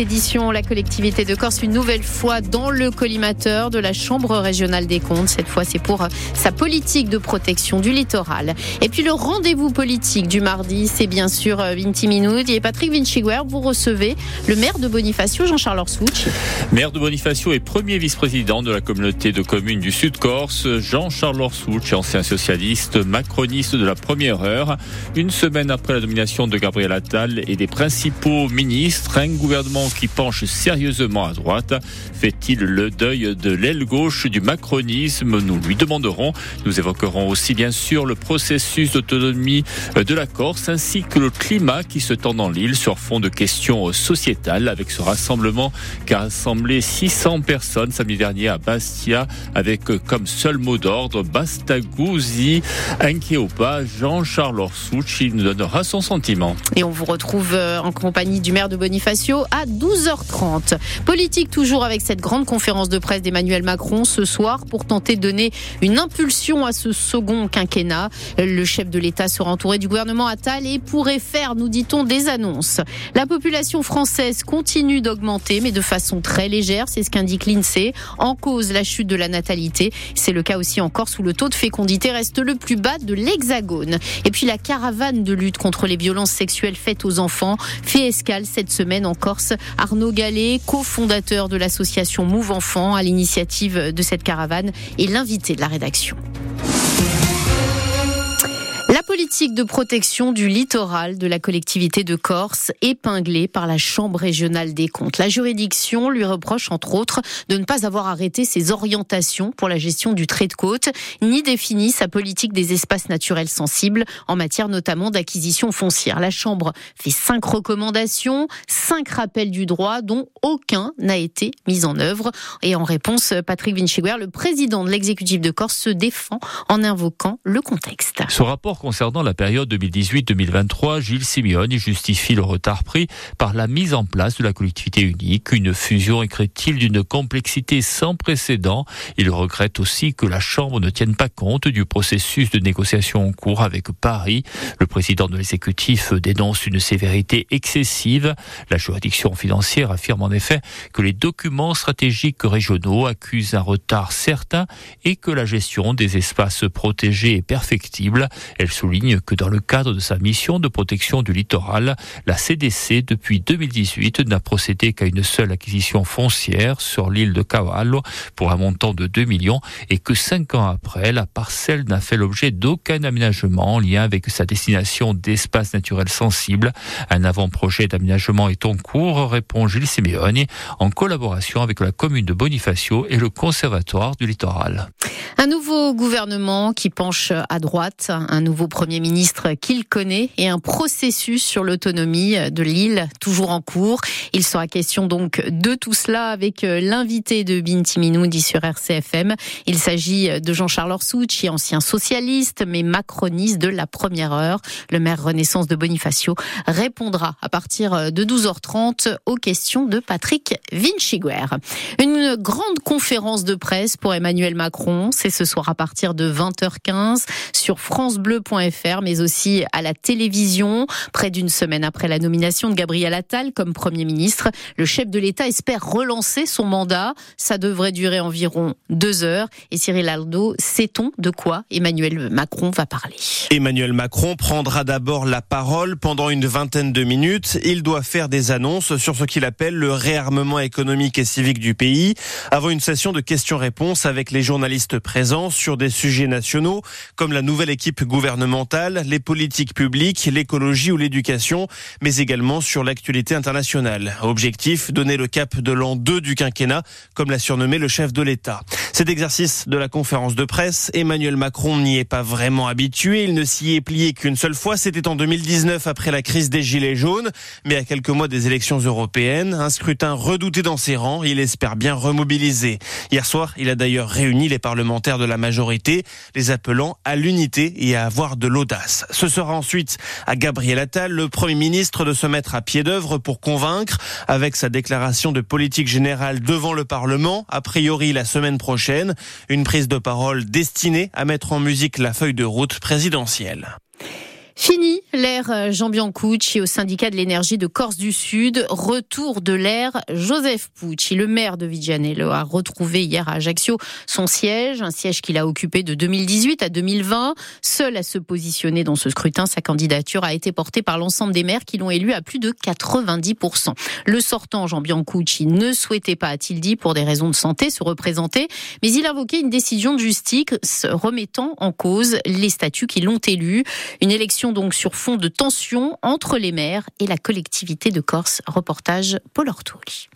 édition, la collectivité de Corse une nouvelle fois dans le collimateur de la Chambre régionale des comptes. Cette fois, c'est pour sa politique de protection du littoral. Et puis le rendez-vous politique du mardi, c'est bien sûr Vinti Minoud et Patrick Vinciguer. Vous recevez le maire de Bonifacio, Jean-Charles Orsouch. Maire de Bonifacio et premier vice-président de la communauté de communes du Sud-Corse, Jean-Charles Orsouch, ancien socialiste, macroniste de la première heure. Une semaine après la nomination de Gabriel Attal et des principaux ministres, un gouvernement qui penche sérieusement à droite. Fait-il le deuil de l'aile gauche du macronisme Nous lui demanderons. Nous évoquerons aussi bien sûr le processus d'autonomie de la Corse ainsi que le climat qui se tend dans l'île sur fond de questions sociétales avec ce rassemblement qui a rassemblé 600 personnes samedi dernier à Bastia avec comme seul mot d'ordre Bastagouzi, pas Jean-Charles Orsouch. Il nous donnera son sentiment. Et on vous retrouve euh, en compagnie du maire de Bonifacio à 12h30. Politique toujours avec cette grande conférence de presse d'Emmanuel Macron ce soir pour tenter de donner une impulsion à ce second quinquennat. Le chef de l'État sera entouré du gouvernement Attal et pourrait faire, nous dit-on, des annonces. La population française continue d'augmenter, mais de façon très légère, c'est ce qu'indique l'INSEE. En cause, la chute de la natalité. C'est le cas aussi en Corse où le taux de fécondité reste le plus bas de l'Hexagone. Et puis la caravane de lutte contre les violences sexuelles faites aux enfants fait escale cette semaine en Corse. Arnaud Gallet, cofondateur de l'association Move Enfants, à l'initiative de cette caravane, est l'invité de la rédaction politique de protection du littoral de la collectivité de Corse, épinglée par la Chambre régionale des comptes. La juridiction lui reproche, entre autres, de ne pas avoir arrêté ses orientations pour la gestion du trait de côte, ni défini sa politique des espaces naturels sensibles, en matière notamment d'acquisition foncière. La Chambre fait cinq recommandations, cinq rappels du droit, dont aucun n'a été mis en œuvre. Et en réponse, Patrick Vinciguer, le président de l'exécutif de Corse, se défend en invoquant le contexte. Ce rapport Concernant la période 2018-2023, Gilles Simeone justifie le retard pris par la mise en place de la collectivité unique. Une fusion, écrit-il, d'une complexité sans précédent. Il regrette aussi que la Chambre ne tienne pas compte du processus de négociation en cours avec Paris. Le président de l'exécutif dénonce une sévérité excessive. La juridiction financière affirme en effet que les documents stratégiques régionaux accusent un retard certain et que la gestion des espaces protégés est perfectible. Elle souligne que dans le cadre de sa mission de protection du littoral, la CDC, depuis 2018, n'a procédé qu'à une seule acquisition foncière sur l'île de Cavallo pour un montant de 2 millions et que cinq ans après, la parcelle n'a fait l'objet d'aucun aménagement en lien avec sa destination d'espace naturel sensible. Un avant-projet d'aménagement est en cours, répond Gilles Simeoni, en collaboration avec la commune de Bonifacio et le conservatoire du littoral. Un nouveau gouvernement qui penche à droite, un nouveau Premier ministre qu'il connaît et un processus sur l'autonomie de l'île toujours en cours. Il sera question donc de tout cela avec euh, l'invité de Binti Minoudi sur RCFM. Il s'agit de Jean-Charles Orsouchi, ancien socialiste mais macroniste de la première heure. Le maire Renaissance de Bonifacio répondra à partir de 12h30 aux questions de Patrick Vinciguer. Une grande conférence de presse pour Emmanuel Macron, c'est ce soir à partir de 20h15 sur francebleu.fr mais aussi à la télévision. Près d'une semaine après la nomination de Gabriel Attal comme Premier ministre, le chef de l'État espère relancer son mandat. Ça devrait durer environ deux heures. Et Cyril Aldo, sait-on de quoi Emmanuel Macron va parler Emmanuel Macron prendra d'abord la parole pendant une vingtaine de minutes. Il doit faire des annonces sur ce qu'il appelle le réarmement économique et civique du pays, avant une session de questions-réponses avec les journalistes présents sur des sujets nationaux comme la nouvelle équipe gouvernementale les politiques publiques, l'écologie ou l'éducation, mais également sur l'actualité internationale. Objectif, donner le cap de l'an 2 du quinquennat, comme l'a surnommé le chef de l'État. Cet exercice de la conférence de presse, Emmanuel Macron n'y est pas vraiment habitué. Il ne s'y est plié qu'une seule fois. C'était en 2019 après la crise des Gilets jaunes. Mais à quelques mois des élections européennes, un scrutin redouté dans ses rangs, il espère bien remobiliser. Hier soir, il a d'ailleurs réuni les parlementaires de la majorité, les appelant à l'unité et à avoir de l'audace. Ce sera ensuite à Gabriel Attal, le Premier ministre, de se mettre à pied d'œuvre pour convaincre, avec sa déclaration de politique générale devant le Parlement, a priori la semaine prochaine, une prise de parole destinée à mettre en musique la feuille de route présidentielle. Fini l'ère Jean Biancucci au syndicat de l'énergie de Corse du Sud. Retour de l'ère Joseph Pucci. Le maire de Vigianello a retrouvé hier à Ajaccio son siège, un siège qu'il a occupé de 2018 à 2020. Seul à se positionner dans ce scrutin, sa candidature a été portée par l'ensemble des maires qui l'ont élu à plus de 90%. Le sortant Jean Biancucci ne souhaitait pas, a-t-il dit, pour des raisons de santé, se représenter, mais il a invoqué une décision de justice remettant en cause les statuts qui l'ont élu. Une élection donc sur fond de tension entre les maires et la collectivité de Corse. Reportage Paul Ortoli.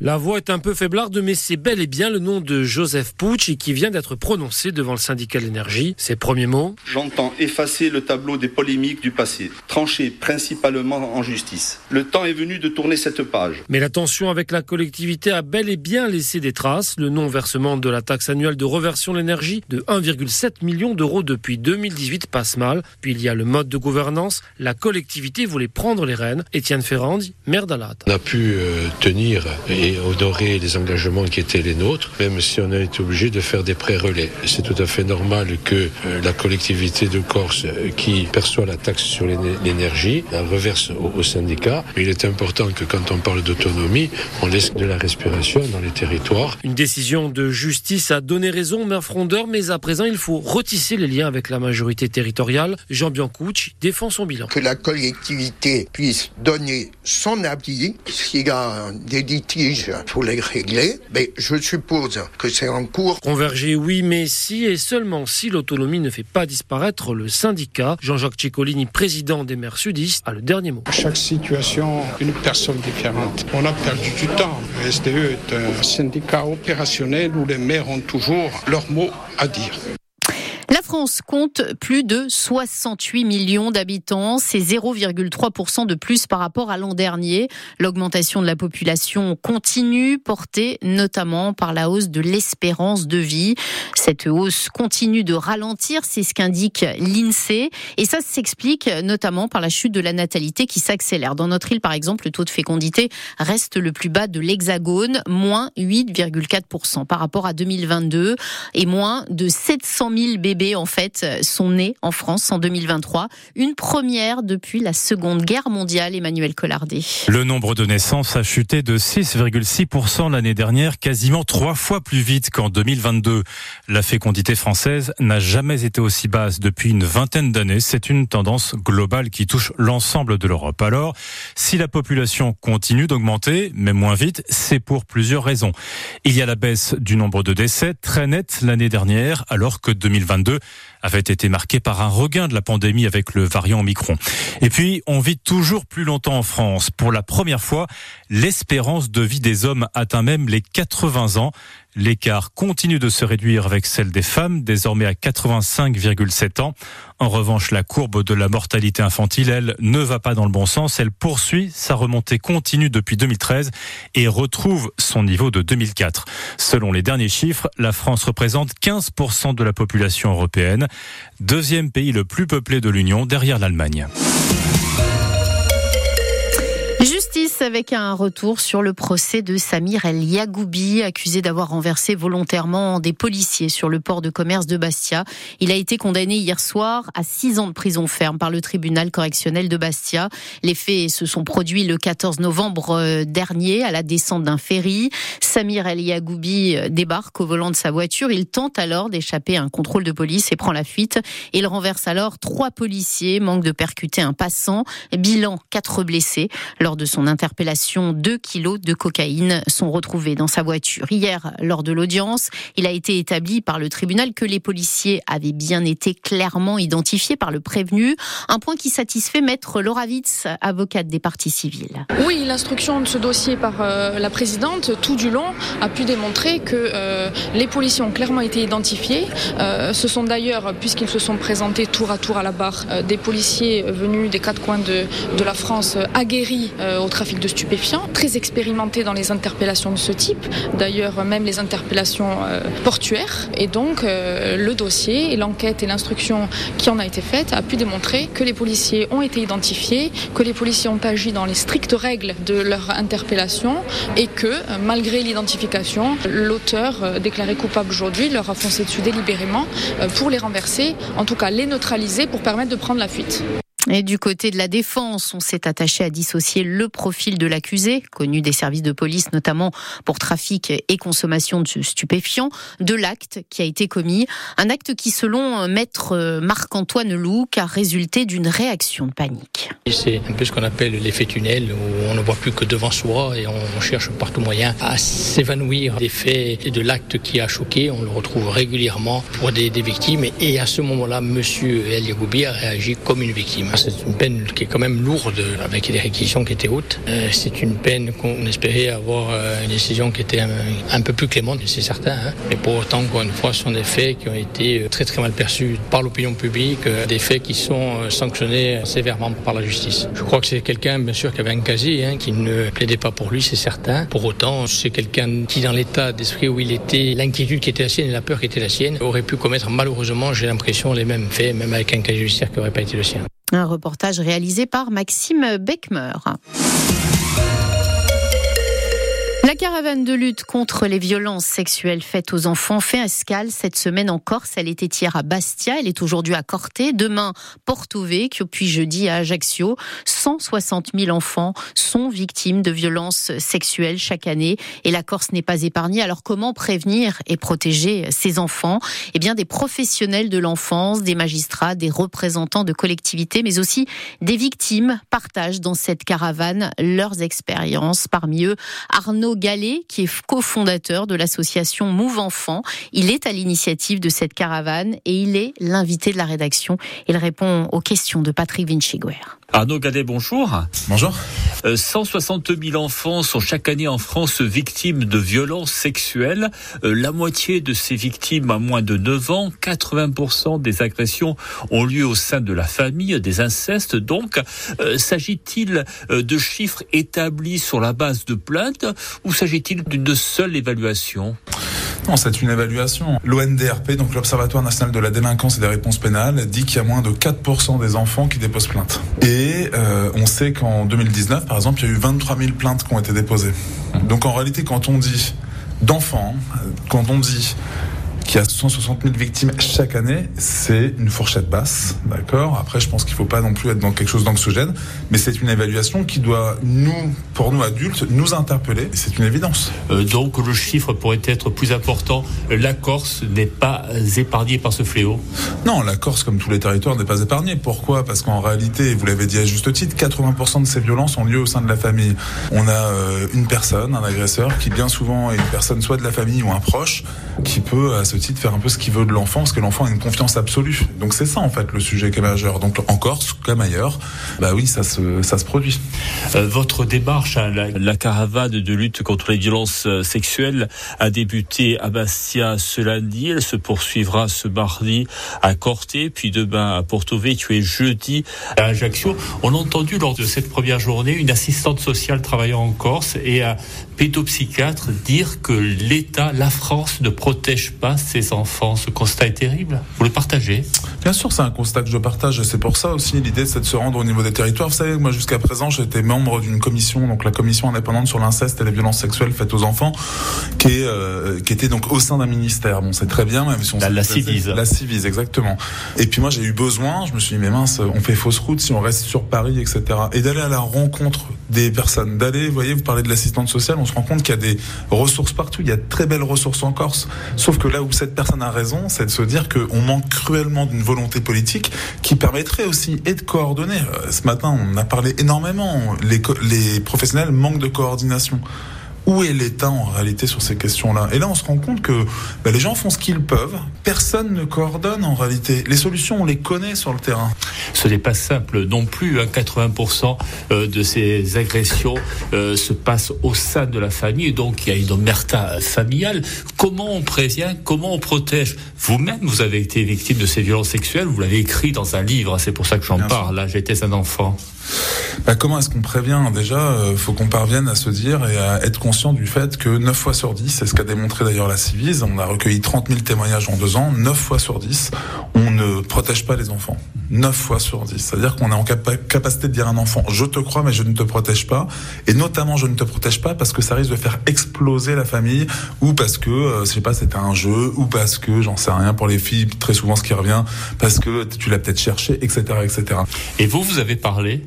La voix est un peu faiblarde, mais c'est bel et bien le nom de Joseph Pucci qui vient d'être prononcé devant le syndicat de l'énergie. Ses premiers mots J'entends effacer le tableau des polémiques du passé, tranché principalement en justice. Le temps est venu de tourner cette page. Mais la tension avec la collectivité a bel et bien laissé des traces. Le non-versement de la taxe annuelle de reversion de l'énergie de 1,7 million d'euros depuis 2018 passe mal. Puis il y a le mode de gouvernance. La collectivité voulait prendre les rênes. Étienne Ferrandi, maire d'Alade. On a pu euh, tenir et honorer les engagements qui étaient les nôtres, même si on a été obligé de faire des pré-relais. C'est tout à fait normal que euh, la collectivité de Corse, euh, qui perçoit la taxe sur l'énergie, la reverse au, syndicat. Mais il est important que quand on parle d'autonomie, on laisse de la respiration dans les territoires. Une décision de justice a donné raison, maire Frondeur, mais à présent, il faut retisser les liens avec la majorité territoriale Jean Biancucci défend son bilan. Que la collectivité puisse donner son avis, s'il y a des litiges, pour les régler, mais je suppose que c'est en cours. Converger, oui, mais si et seulement si l'autonomie ne fait pas disparaître le syndicat. Jean-Jacques Ciccolini, président des maires sudistes, a le dernier mot. Chaque situation, une personne différente. On a perdu du temps. Le SDE est un syndicat opérationnel où les maires ont toujours leur mot à dire. France compte plus de 68 millions d'habitants. C'est 0,3% de plus par rapport à l'an dernier. L'augmentation de la population continue, portée notamment par la hausse de l'espérance de vie. Cette hausse continue de ralentir, c'est ce qu'indique l'INSEE. Et ça s'explique notamment par la chute de la natalité qui s'accélère. Dans notre île, par exemple, le taux de fécondité reste le plus bas de l'Hexagone, moins 8,4% par rapport à 2022 et moins de 700 000 bébés bébés en fait sont nés en France en 2023, une première depuis la Seconde Guerre mondiale. Emmanuel Collardet. Le nombre de naissances a chuté de 6,6% l'année dernière, quasiment trois fois plus vite qu'en 2022. La fécondité française n'a jamais été aussi basse depuis une vingtaine d'années. C'est une tendance globale qui touche l'ensemble de l'Europe. Alors, si la population continue d'augmenter, mais moins vite, c'est pour plusieurs raisons. Il y a la baisse du nombre de décès très nette l'année dernière, alors que 2022 avait été marqué par un regain de la pandémie avec le variant Omicron. Et puis, on vit toujours plus longtemps en France. Pour la première fois, l'espérance de vie des hommes atteint même les 80 ans. L'écart continue de se réduire avec celle des femmes, désormais à 85,7 ans. En revanche, la courbe de la mortalité infantile, elle, ne va pas dans le bon sens. Elle poursuit sa remontée continue depuis 2013 et retrouve son niveau de 2004. Selon les derniers chiffres, la France représente 15% de la population européenne, deuxième pays le plus peuplé de l'Union derrière l'Allemagne avec un retour sur le procès de Samir El Yagoubi, accusé d'avoir renversé volontairement des policiers sur le port de commerce de Bastia. Il a été condamné hier soir à six ans de prison ferme par le tribunal correctionnel de Bastia. Les faits se sont produits le 14 novembre euh, dernier à la descente d'un ferry. Samir El Yagoubi euh, débarque au volant de sa voiture. Il tente alors d'échapper à un contrôle de police et prend la fuite. Il renverse alors trois policiers, manque de percuter un passant. Bilan, quatre blessés. Lors de son interpellation, interpellation, 2 kilos de cocaïne sont retrouvés dans sa voiture. Hier, lors de l'audience, il a été établi par le tribunal que les policiers avaient bien été clairement identifiés par le prévenu, un point qui satisfait maître Laura Witz, avocate des parties civiles. Oui, l'instruction de ce dossier par euh, la présidente, tout du long, a pu démontrer que euh, les policiers ont clairement été identifiés. Euh, ce sont d'ailleurs, puisqu'ils se sont présentés tour à tour à la barre, des policiers venus des quatre coins de, de la France aguerris au trafic de de stupéfiants, très expérimenté dans les interpellations de ce type, d'ailleurs même les interpellations euh, portuaires. Et donc euh, le dossier l'enquête et l'instruction qui en a été faite a pu démontrer que les policiers ont été identifiés, que les policiers ont agi dans les strictes règles de leur interpellation et que malgré l'identification, l'auteur déclaré coupable aujourd'hui leur a foncé dessus délibérément pour les renverser, en tout cas les neutraliser pour permettre de prendre la fuite. Et du côté de la défense, on s'est attaché à dissocier le profil de l'accusé, connu des services de police notamment pour trafic et consommation de stupéfiants, de l'acte qui a été commis. Un acte qui, selon maître Marc-Antoine Louc, a résulté d'une réaction de panique. C'est un peu ce qu'on appelle l'effet tunnel, où on ne voit plus que devant soi et on cherche par tout moyen à s'évanouir des faits et de l'acte qui a choqué. On le retrouve régulièrement pour des, des victimes. Et à ce moment-là, monsieur El Yagoubi a réagi comme une victime. C'est une peine qui est quand même lourde avec des réquisitions qui étaient hautes. Euh, c'est une peine qu'on espérait avoir euh, une décision qui était un, peu plus clémente, c'est certain. Hein. Mais pour autant, encore une fois, ce sont des faits qui ont été euh, très très mal perçus par l'opinion publique, des faits qui sont sanctionnés sévèrement par la justice. Je crois que c'est quelqu'un, bien sûr, qui avait un casier, hein, qui ne plaidait pas pour lui, c'est certain. Pour autant, c'est quelqu'un qui, dans l'état d'esprit où il était, l'inquiétude qui était la sienne et la peur qui était la sienne, aurait pu commettre malheureusement, j'ai l'impression, les mêmes faits, même avec un casier judiciaire qui n'aurait pas été le sien. Un reportage réalisé par Maxime Beckmer. La caravane de lutte contre les violences sexuelles faites aux enfants fait escale cette semaine en Corse. Elle était hier à Bastia, elle est aujourd'hui à Corté, demain Porto Vecchio, puis jeudi à Ajaccio. 160 000 enfants sont victimes de violences sexuelles chaque année et la Corse n'est pas épargnée. Alors comment prévenir et protéger ces enfants? Eh bien des professionnels de l'enfance, des magistrats, des représentants de collectivités, mais aussi des victimes partagent dans cette caravane leurs expériences. Parmi eux, Arnaud Gallet, qui est cofondateur de l'association Move Enfant. Il est à l'initiative de cette caravane et il est l'invité de la rédaction. Il répond aux questions de Patrick Vinchiguer. Arnaud Gallet, bonjour. Bonjour. 160 euh, 000 enfants sont chaque année en France victimes de violences sexuelles. Euh, la moitié de ces victimes a moins de 9 ans. 80% des agressions ont lieu au sein de la famille, des incestes. Donc, euh, s'agit-il de chiffres établis sur la base de plaintes ou s'agit-il d'une seule évaluation non, c'est une évaluation. L'ONDRP, donc l'Observatoire national de la délinquance et des réponses pénales, dit qu'il y a moins de 4% des enfants qui déposent plainte. Et euh, on sait qu'en 2019, par exemple, il y a eu 23 000 plaintes qui ont été déposées. Donc en réalité, quand on dit d'enfants, quand on dit qui a 160 000 victimes chaque année, c'est une fourchette basse, d'accord? Après, je pense qu'il ne faut pas non plus être dans quelque chose d'anxiogène, mais c'est une évaluation qui doit, nous, pour nous adultes, nous interpeller, c'est une évidence. Euh, donc, le chiffre pourrait être plus important. La Corse n'est pas épargnée par ce fléau? Non, la Corse, comme tous les territoires, n'est pas épargnée. Pourquoi? Parce qu'en réalité, vous l'avez dit à juste titre, 80% de ces violences ont lieu au sein de la famille. On a euh, une personne, un agresseur, qui bien souvent est une personne soit de la famille ou un proche, qui peut, à ce de faire un peu ce qu'il veut de l'enfant, parce que l'enfant a une confiance absolue. Donc c'est ça en fait le sujet qui est majeur. Donc en Corse, comme ailleurs, bah oui, ça se, ça se produit. Euh, votre démarche, hein, la, caravane de lutte contre les violences euh, sexuelles a débuté à Bastia ce lundi. Elle se poursuivra ce mardi à Corté, puis demain à Porto Vecchio et jeudi à Ajaccio. On a entendu lors de cette première journée une assistante sociale travaillant en Corse et un pédopsychiatre dire que l'État, la France ne protège pas ces enfants. Ce constat est terrible. Vous le partagez Bien sûr, c'est un constat que je partage. C'est pour ça aussi l'idée, c'est de se rendre au niveau des territoires. Vous savez, moi jusqu'à présent, j'étais membre d'une commission, donc la commission indépendante sur l'inceste et les violences sexuelles faites aux enfants, qui est euh, qui était donc au sein d'un ministère. Bon, c'est très bien, même si on la, la Civise. La Civise, exactement. Et puis moi, j'ai eu besoin. Je me suis dit, mais mince, on fait fausse route si on reste sur Paris, etc. Et d'aller à la rencontre des personnes, d'aller, vous voyez, vous parlez de l'assistante sociale, on se rend compte qu'il y a des ressources partout. Il y a de très belles ressources en Corse. Sauf que là où cette personne a raison, c'est de se dire qu'on manque cruellement d'une volonté politique qui permettrait aussi et de coordonner. Euh, ce matin, on a parlé énormément. Les, les professionnels manquent de coordination où est l'État en réalité sur ces questions-là? Et là, on se rend compte que bah, les gens font ce qu'ils peuvent. Personne ne coordonne en réalité. Les solutions, on les connaît sur le terrain. Ce n'est pas simple non plus. 80% hein. euh, de ces agressions euh, se passent au sein de la famille, donc il y a une omerta familiale. Comment on prévient Comment on protège? Vous-même, vous avez été victime de ces violences sexuelles. Vous l'avez écrit dans un livre. C'est pour ça que j'en parle. Là, j'étais un enfant. Bah, comment est-ce qu'on prévient? Déjà, il euh, faut qu'on parvienne à se dire et à être conscient du fait que 9 fois sur 10, c'est ce qu'a démontré d'ailleurs la Civise, on a recueilli 30 000 témoignages en deux ans, 9 fois sur 10, on ne protège pas les enfants. 9 fois sur 10. C'est-à-dire qu'on est en capacité de dire à un enfant, je te crois, mais je ne te protège pas. Et notamment, je ne te protège pas parce que ça risque de faire exploser la famille, ou parce que, euh, je sais pas, c'était un jeu, ou parce que, j'en sais rien, pour les filles, très souvent ce qui revient, parce que tu l'as peut-être cherché, etc., etc. Et vous, vous avez parlé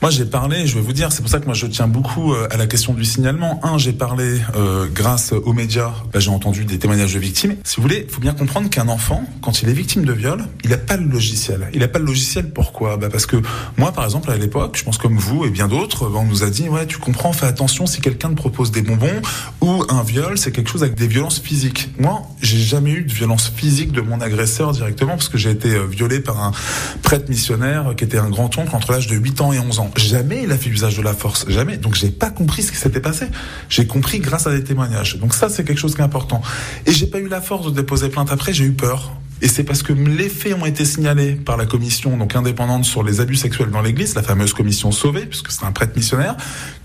moi, j'ai parlé, je vais vous dire, c'est pour ça que moi je tiens beaucoup euh, à la question du signalement. Un, j'ai parlé euh, grâce aux médias, bah, j'ai entendu des témoignages de victimes. Si vous voulez, il faut bien comprendre qu'un enfant, quand il est victime de viol, il n'a pas le logiciel. Il n'a pas le logiciel pourquoi? Bah Parce que moi, par exemple, à l'époque, je pense comme vous et bien d'autres, on nous a dit, ouais, tu comprends, fais attention si quelqu'un te propose des bonbons ou un viol, c'est quelque chose avec des violences physiques. Moi, j'ai jamais eu de violence physique de mon agresseur directement parce que j'ai été euh, violé par un prêtre missionnaire qui était un grand-oncle entre l'âge de 8 ans et 11 ans. Jamais il a fait usage de la force, jamais. Donc j'ai pas compris ce qui s'était passé. J'ai compris grâce à des témoignages. Donc ça c'est quelque chose qui est important. Et j'ai pas eu la force de déposer plainte après, j'ai eu peur. Et c'est parce que les faits ont été signalés par la commission donc indépendante sur les abus sexuels dans l'Église, la fameuse commission sauvée, puisque c'est un prêtre missionnaire,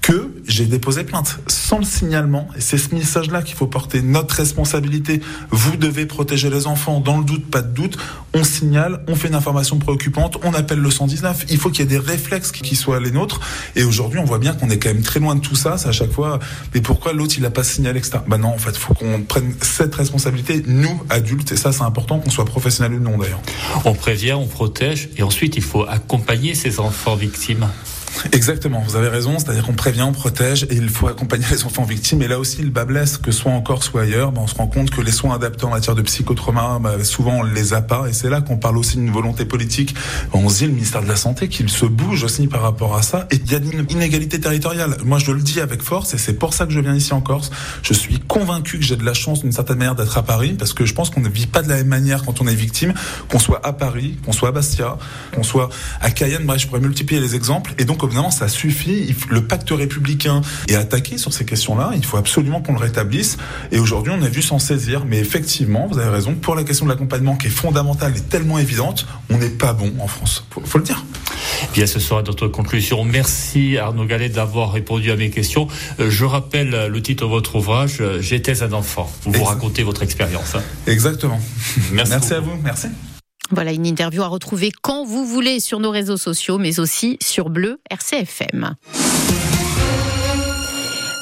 que j'ai déposé plainte sans le signalement. Et c'est ce message-là qu'il faut porter. Notre responsabilité. Vous devez protéger les enfants. Dans le doute, pas de doute. On signale, on fait une information préoccupante, on appelle le 119. Il faut qu'il y ait des réflexes qui soient les nôtres. Et aujourd'hui, on voit bien qu'on est quand même très loin de tout ça. C'est à chaque fois, mais pourquoi l'autre, il a pas signalé, etc. Bah non, en fait, il faut qu'on prenne cette responsabilité, nous, adultes. Et ça, c'est important qu'on soit ou non, d'ailleurs. On prévient, on protège. Et ensuite, il faut accompagner ces enfants victimes. Exactement, vous avez raison, c'est-à-dire qu'on prévient, on protège et il faut accompagner les enfants victimes. Et là aussi, le bas blesse, que soit encore, soit ailleurs, ben, on se rend compte que les soins adaptés en matière de psychotrauma, ben, souvent on les a pas. Et c'est là qu'on parle aussi d'une volonté politique. On dit, le ministère de la Santé, qu'il se bouge aussi par rapport à ça. Et il y a une inégalité territoriale. Moi, je le dis avec force et c'est pour ça que je viens ici en Corse. Je suis convaincu que j'ai de la chance d'une certaine manière d'être à Paris parce que je pense qu'on ne vit pas de la même manière quand on est victime, qu'on soit à Paris, qu'on soit à Bastia, qu'on soit à Cayenne. Bref, je pourrais multiplier les exemples. Et donc, évidemment, ça suffit. Le pacte républicain est attaqué sur ces questions-là. Il faut absolument qu'on le rétablisse. Et aujourd'hui, on a vu s'en saisir. Mais effectivement, vous avez raison, pour la question de l'accompagnement qui est fondamentale et tellement évidente, on n'est pas bon en France. Faut, faut le dire. Bien, ce sera notre conclusion. Merci Arnaud Gallet d'avoir répondu à mes questions. Euh, je rappelle le titre de votre ouvrage, euh, J'étais un enfant. Vous vous racontez votre expérience. Exactement. Merci, Merci à vous. Merci. Voilà une interview à retrouver quand vous voulez sur nos réseaux sociaux, mais aussi sur Bleu RCFM.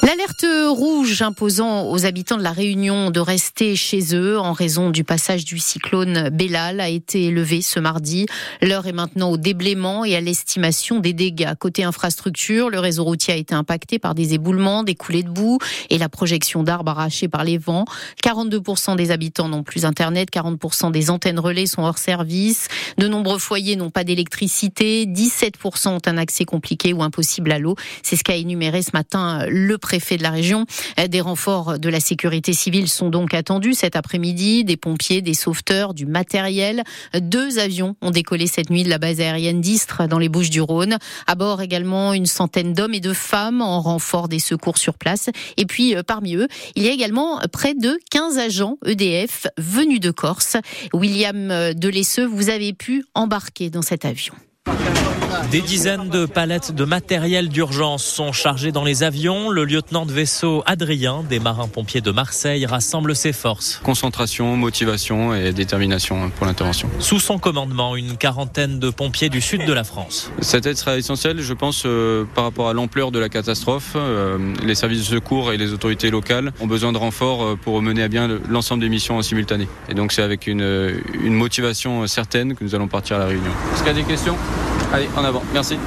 L'alerte rouge imposant aux habitants de la Réunion de rester chez eux en raison du passage du cyclone Bellal a été levée ce mardi. L'heure est maintenant au déblaiement et à l'estimation des dégâts. Côté infrastructure, le réseau routier a été impacté par des éboulements, des coulées de boue et la projection d'arbres arrachés par les vents. 42% des habitants n'ont plus Internet, 40% des antennes relais sont hors service. De nombreux foyers n'ont pas d'électricité, 17% ont un accès compliqué ou impossible à l'eau. C'est ce qu'a énuméré ce matin le préfet préfet de la région. Des renforts de la sécurité civile sont donc attendus cet après-midi. Des pompiers, des sauveteurs, du matériel. Deux avions ont décollé cette nuit de la base aérienne d'Istres dans les Bouches du Rhône. À bord également une centaine d'hommes et de femmes en renfort des secours sur place. Et puis euh, parmi eux, il y a également près de 15 agents EDF venus de Corse. William euh, Delesseux, vous avez pu embarquer dans cet avion. Des dizaines de palettes de matériel d'urgence sont chargées dans les avions. Le lieutenant de vaisseau Adrien, des marins-pompiers de Marseille, rassemble ses forces. Concentration, motivation et détermination pour l'intervention. Sous son commandement, une quarantaine de pompiers du sud de la France. Cette aide sera essentielle, je pense, euh, par rapport à l'ampleur de la catastrophe. Euh, les services de secours et les autorités locales ont besoin de renforts euh, pour mener à bien l'ensemble des missions en simultané. Et donc c'est avec une, une motivation certaine que nous allons partir à la réunion. Est-ce qu'il y a des questions? Allez, en avant. Merci.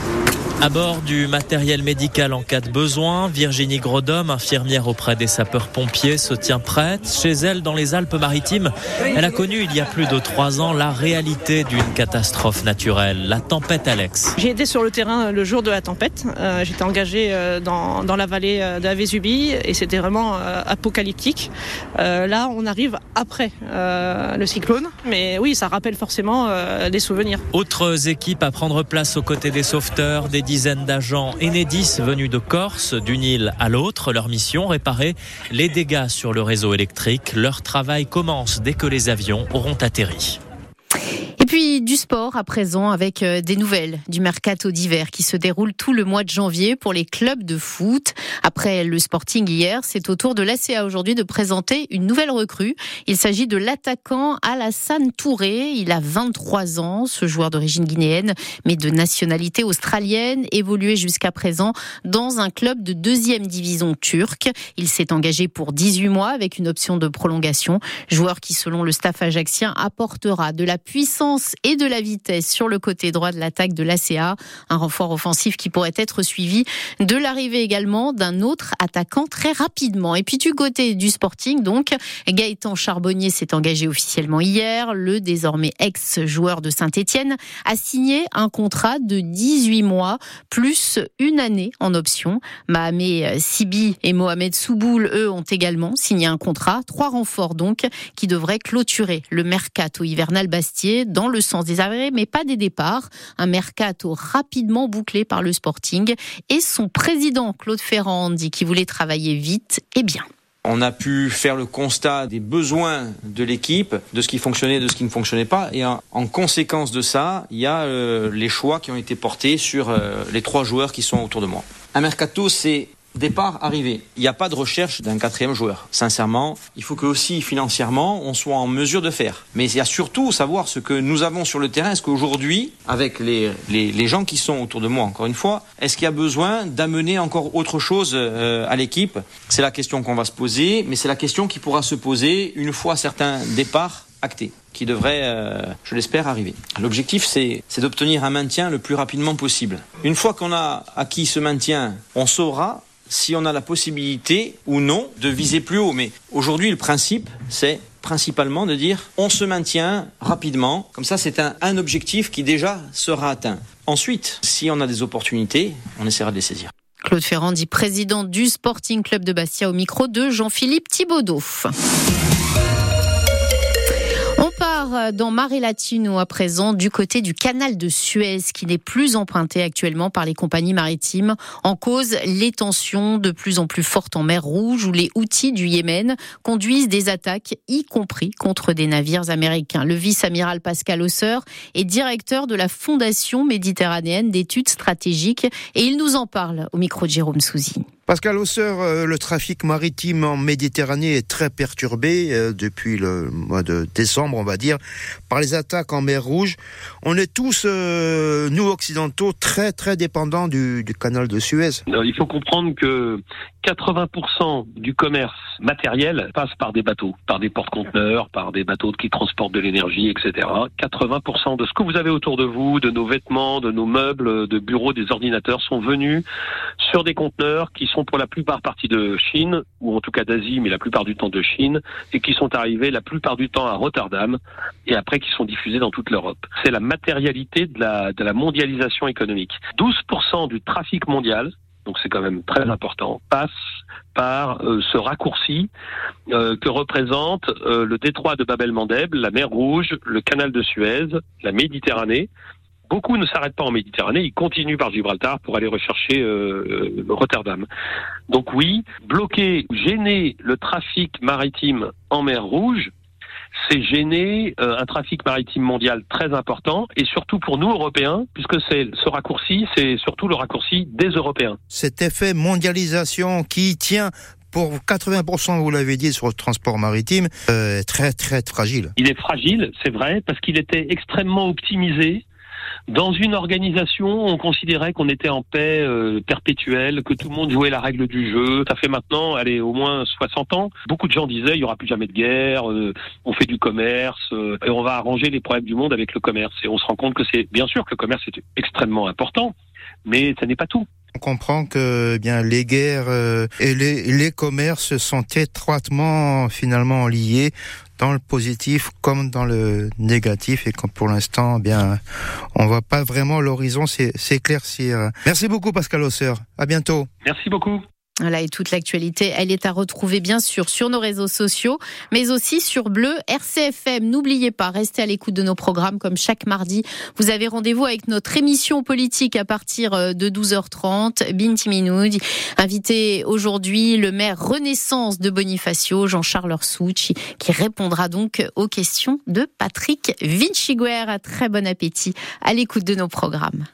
À bord du matériel médical en cas de besoin, Virginie Grodom, infirmière auprès des sapeurs-pompiers, se tient prête. Chez elle, dans les Alpes-Maritimes, elle a connu il y a plus de trois ans la réalité d'une catastrophe naturelle, la tempête Alex. J'ai été sur le terrain le jour de la tempête. Euh, J'étais engagée euh, dans, dans, la vallée euh, de la Vésubie et c'était vraiment euh, apocalyptique. Euh, là, on arrive après euh, le cyclone, mais oui, ça rappelle forcément des souvenirs. Autres équipes à prendre place aux côtés des sauveteurs, des dizaines d'agents Enedis venus de Corse, d'une île à l'autre. Leur mission, réparer les dégâts sur le réseau électrique. Leur travail commence dès que les avions auront atterri. Et puis du sport à présent avec euh, des nouvelles du mercato d'hiver qui se déroule tout le mois de janvier pour les clubs de foot. Après le Sporting hier, c'est au tour de l'ACA aujourd'hui de présenter une nouvelle recrue. Il s'agit de l'attaquant Alassane Touré. Il a 23 ans, ce joueur d'origine guinéenne mais de nationalité australienne, évolué jusqu'à présent dans un club de deuxième division turque. Il s'est engagé pour 18 mois avec une option de prolongation. Joueur qui selon le staff ajaxien apportera de la puissance et de la vitesse sur le côté droit de l'attaque de l'ACA. Un renfort offensif qui pourrait être suivi de l'arrivée également d'un autre attaquant très rapidement. Et puis du côté du Sporting, donc, Gaëtan Charbonnier s'est engagé officiellement hier. Le désormais ex-joueur de Saint-Etienne a signé un contrat de 18 mois plus une année en option. Mahamé Sibi et Mohamed Souboul, eux, ont également signé un contrat. Trois renforts donc qui devraient clôturer le mercato hivernal Bastier dans le sens des arrêts, mais pas des départs. Un mercato rapidement bouclé par le Sporting et son président Claude Ferrand dit qu'il voulait travailler vite et bien. On a pu faire le constat des besoins de l'équipe, de ce qui fonctionnait, de ce qui ne fonctionnait pas. Et en, en conséquence de ça, il y a euh, les choix qui ont été portés sur euh, les trois joueurs qui sont autour de moi. Un mercato, c'est départ, arrivé. Il n'y a pas de recherche d'un quatrième joueur. Sincèrement, il faut que aussi financièrement, on soit en mesure de faire. Mais il y a surtout savoir ce que nous avons sur le terrain. Est-ce qu'aujourd'hui, avec les, les, gens qui sont autour de moi, encore une fois, est-ce qu'il y a besoin d'amener encore autre chose euh, à l'équipe? C'est la question qu'on va se poser, mais c'est la question qui pourra se poser une fois certains départs actés qui devrait, euh, je l'espère, arriver. L'objectif, c'est d'obtenir un maintien le plus rapidement possible. Une fois qu'on a acquis ce maintien, on saura si on a la possibilité ou non de viser plus haut. Mais aujourd'hui, le principe, c'est principalement de dire on se maintient rapidement. Comme ça, c'est un, objectif qui déjà sera atteint. Ensuite, si on a des opportunités, on essaiera de les saisir. Claude Ferrand dit président du Sporting Club de Bastia au micro de Jean-Philippe Thibaudot dans Mare Latino à présent du côté du canal de Suez qui n'est plus emprunté actuellement par les compagnies maritimes. En cause, les tensions de plus en plus fortes en mer Rouge où les outils du Yémen conduisent des attaques, y compris contre des navires américains. Le vice-amiral Pascal Hausseur est directeur de la Fondation méditerranéenne d'études stratégiques et il nous en parle au micro de Jérôme Souzy. Pascal Hausseur, euh, le trafic maritime en Méditerranée est très perturbé euh, depuis le mois de décembre, on va dire, par les attaques en mer Rouge. On est tous, euh, nous occidentaux, très très dépendants du, canal de Suez. Il faut comprendre que 80% du commerce matériel passe par des bateaux, par des porte-conteneurs, par des bateaux qui transportent de l'énergie, etc. 80% de ce que vous avez autour de vous, de nos vêtements, de nos meubles, de bureaux, des ordinateurs, sont venus sur des conteneurs qui sont pour la plupart partis de Chine, ou en tout cas d'Asie, mais la plupart du temps de Chine, et qui sont arrivés la plupart du temps à Rotterdam, et après qui sont diffusés dans toute l'Europe. C'est la matérialité de la, de la mondialisation économique. 12% du trafic mondial donc c'est quand même très important, passe par euh, ce raccourci euh, que représente euh, le détroit de Babel-Mandeb, la mer Rouge, le canal de Suez, la Méditerranée. Beaucoup ne s'arrêtent pas en Méditerranée, ils continuent par Gibraltar pour aller rechercher Rotterdam. Donc oui, bloquer, gêner le trafic maritime en mer Rouge, c'est gêner euh, un trafic maritime mondial très important et surtout pour nous Européens, puisque c'est ce raccourci, c'est surtout le raccourci des Européens. Cet effet mondialisation qui tient pour 80%, vous l'avez dit, sur le transport maritime, euh, très très fragile. Il est fragile, c'est vrai, parce qu'il était extrêmement optimisé dans une organisation, on considérait qu'on était en paix euh, perpétuelle, que tout le monde jouait la règle du jeu. Ça fait maintenant, allez, au moins 60 ans. Beaucoup de gens disaient, il y aura plus jamais de guerre, euh, on fait du commerce, euh, et on va arranger les problèmes du monde avec le commerce. Et on se rend compte que c'est, bien sûr que le commerce est extrêmement important, mais ça n'est pas tout. On comprend que eh bien les guerres euh, et les, les commerces sont étroitement finalement liés dans le positif comme dans le négatif et pour l'instant eh bien on voit pas vraiment l'horizon s'éclaircir. Merci beaucoup Pascal Osseur. À bientôt. Merci beaucoup. Voilà, et toute l'actualité, elle est à retrouver bien sûr sur nos réseaux sociaux, mais aussi sur Bleu RCFM. N'oubliez pas, restez à l'écoute de nos programmes comme chaque mardi. Vous avez rendez-vous avec notre émission politique à partir euh, de 12h30. Binti Minoudi, invité aujourd'hui le maire Renaissance de Bonifacio, Jean-Charles Orsouchi, qui répondra donc aux questions de Patrick Vinciguer. Très bon appétit à l'écoute de nos programmes.